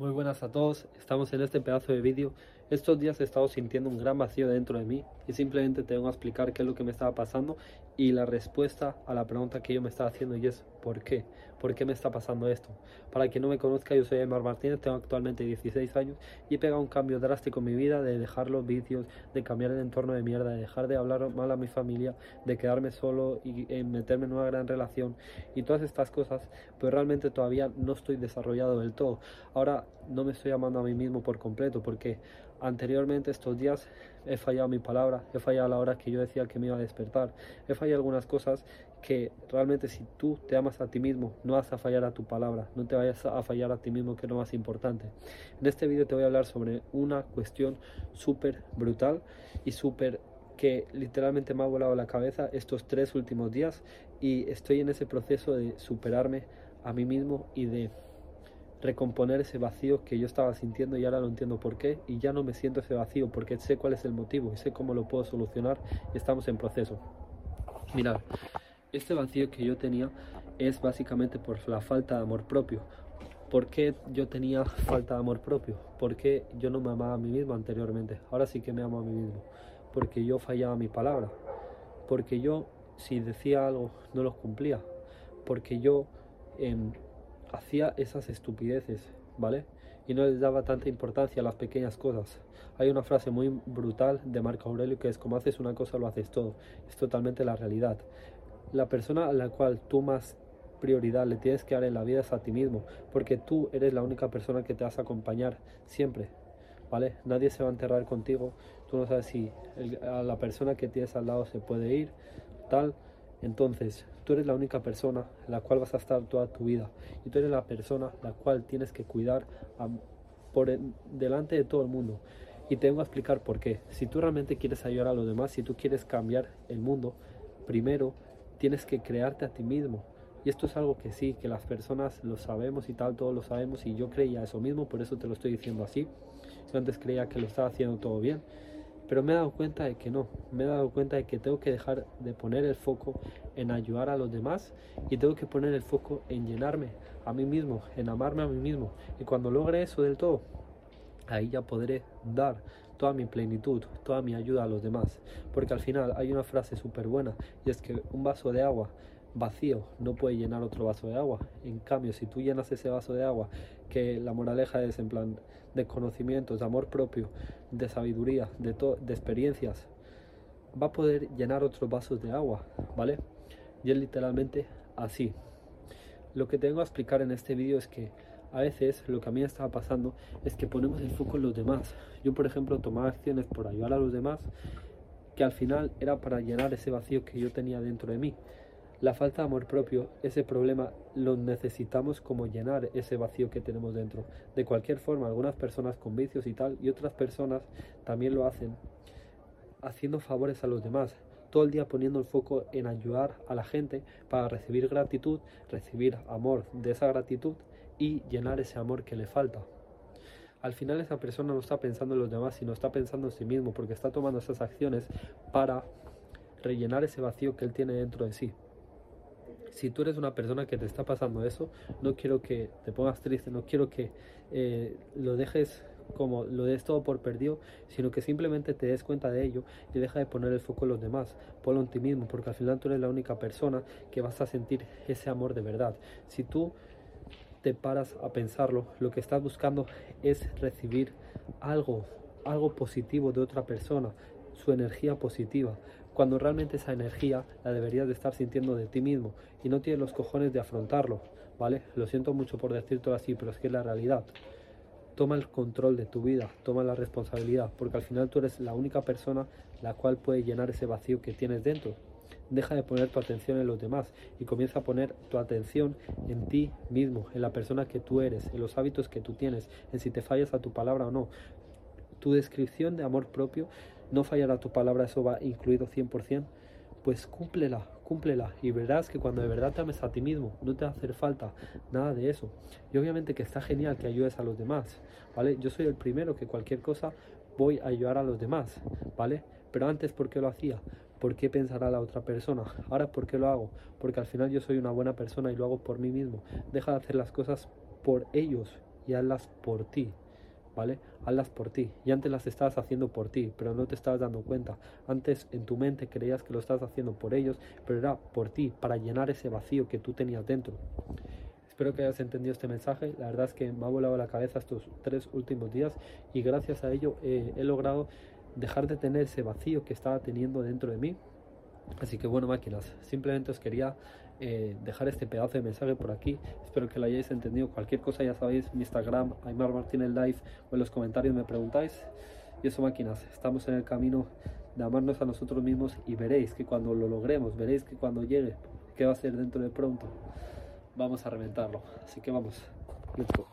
Muy buenas a todos, estamos en este pedazo de vídeo. Estos días he estado sintiendo un gran vacío dentro de mí y simplemente tengo a explicar qué es lo que me estaba pasando y la respuesta a la pregunta que yo me estaba haciendo y es ¿por qué? ¿Por qué me está pasando esto? Para quien no me conozca, yo soy Aymar Martínez, tengo actualmente 16 años y he pegado un cambio drástico en mi vida de dejar los vicios, de cambiar el entorno de mierda, de dejar de hablar mal a mi familia, de quedarme solo y meterme en una gran relación y todas estas cosas, pues realmente todavía no estoy desarrollado del todo. Ahora no me estoy amando a mí mismo por completo porque anteriormente estos días he fallado mi palabra, he fallado la hora que yo decía que me iba a despertar, he fallado algunas cosas que realmente si tú te amas a ti mismo, no vas a fallar a tu palabra, no te vayas a fallar a ti mismo, que es lo más importante. En este vídeo te voy a hablar sobre una cuestión súper brutal y súper que literalmente me ha volado la cabeza estos tres últimos días y estoy en ese proceso de superarme a mí mismo y de recomponer ese vacío que yo estaba sintiendo y ahora lo entiendo por qué y ya no me siento ese vacío porque sé cuál es el motivo y sé cómo lo puedo solucionar estamos en proceso. Mirad, este vacío que yo tenía es básicamente por la falta de amor propio. ¿Por qué yo tenía falta de amor propio? Porque yo no me amaba a mí mismo anteriormente. Ahora sí que me amo a mí mismo. Porque yo fallaba mi palabra. Porque yo, si decía algo, no lo cumplía. Porque yo em, hacía esas estupideces, ¿vale? Y no les daba tanta importancia a las pequeñas cosas. Hay una frase muy brutal de Marco Aurelio que es como haces una cosa lo haces todo. Es totalmente la realidad. La persona a la cual tú más prioridad le tienes que dar en la vida es a ti mismo, porque tú eres la única persona que te vas a acompañar siempre, ¿vale? Nadie se va a enterrar contigo, tú no sabes si a la persona que tienes al lado se puede ir, tal, entonces, tú eres la única persona en la cual vas a estar toda tu vida. Y tú eres la persona la cual tienes que cuidar por delante de todo el mundo. Y te vengo a explicar por qué. Si tú realmente quieres ayudar a los demás, si tú quieres cambiar el mundo, primero tienes que crearte a ti mismo. Y esto es algo que sí, que las personas lo sabemos y tal, todos lo sabemos. Y yo creía eso mismo, por eso te lo estoy diciendo así. Yo antes creía que lo estaba haciendo todo bien pero me he dado cuenta de que no, me he dado cuenta de que tengo que dejar de poner el foco en ayudar a los demás y tengo que poner el foco en llenarme a mí mismo, en amarme a mí mismo. Y cuando logre eso del todo, ahí ya podré dar toda mi plenitud, toda mi ayuda a los demás. Porque al final hay una frase súper buena y es que un vaso de agua vacío no puede llenar otro vaso de agua. En cambio, si tú llenas ese vaso de agua, que la moraleja es en plan de conocimientos, de amor propio, de sabiduría, de, de experiencias, va a poder llenar otros vasos de agua, ¿vale? Y es literalmente así. Lo que tengo a explicar en este vídeo es que a veces lo que a mí estaba pasando es que ponemos el foco en los demás. Yo, por ejemplo, tomaba acciones por ayudar a los demás que al final era para llenar ese vacío que yo tenía dentro de mí. La falta de amor propio, ese problema, lo necesitamos como llenar ese vacío que tenemos dentro. De cualquier forma, algunas personas con vicios y tal, y otras personas también lo hacen haciendo favores a los demás. Todo el día poniendo el foco en ayudar a la gente para recibir gratitud, recibir amor de esa gratitud y llenar ese amor que le falta. Al final esa persona no está pensando en los demás, sino está pensando en sí mismo, porque está tomando esas acciones para rellenar ese vacío que él tiene dentro de sí si tú eres una persona que te está pasando eso, no quiero que te pongas triste, no quiero que eh, lo dejes como lo des todo por perdido, sino que simplemente te des cuenta de ello y deja de poner el foco en los demás, ponlo en ti mismo, porque al final tú eres la única persona que vas a sentir ese amor de verdad. Si tú te paras a pensarlo, lo que estás buscando es recibir algo, algo positivo de otra persona, su energía positiva, cuando realmente esa energía la deberías de estar sintiendo de ti mismo y no tienes los cojones de afrontarlo, ¿vale? Lo siento mucho por decir todo así, pero es que es la realidad. Toma el control de tu vida, toma la responsabilidad, porque al final tú eres la única persona la cual puede llenar ese vacío que tienes dentro. Deja de poner tu atención en los demás y comienza a poner tu atención en ti mismo, en la persona que tú eres, en los hábitos que tú tienes, en si te fallas a tu palabra o no. Tu descripción de amor propio no fallará tu palabra, eso va incluido 100%, pues cúmplela, cúmplela y verás que cuando de verdad te ames a ti mismo, no te va a hacer falta nada de eso. Y obviamente que está genial que ayudes a los demás, ¿vale? Yo soy el primero que cualquier cosa voy a ayudar a los demás, ¿vale? Pero antes, ¿por qué lo hacía? ¿Por qué pensará la otra persona? Ahora, ¿por qué lo hago? Porque al final yo soy una buena persona y lo hago por mí mismo. Deja de hacer las cosas por ellos y hazlas por ti. ¿Vale? Hazlas por ti. Y antes las estabas haciendo por ti, pero no te estabas dando cuenta. Antes en tu mente creías que lo estabas haciendo por ellos, pero era por ti, para llenar ese vacío que tú tenías dentro. Espero que hayas entendido este mensaje. La verdad es que me ha volado la cabeza estos tres últimos días y gracias a ello eh, he logrado dejar de tener ese vacío que estaba teniendo dentro de mí. Así que bueno, máquinas, simplemente os quería eh, dejar este pedazo de mensaje por aquí. Espero que lo hayáis entendido. Cualquier cosa ya sabéis, mi Instagram, Aymar Martínez Live o en los comentarios me preguntáis. Y eso máquinas, estamos en el camino de amarnos a nosotros mismos y veréis que cuando lo logremos, veréis que cuando llegue, que va a ser dentro de pronto, vamos a reventarlo. Así que vamos, let's go.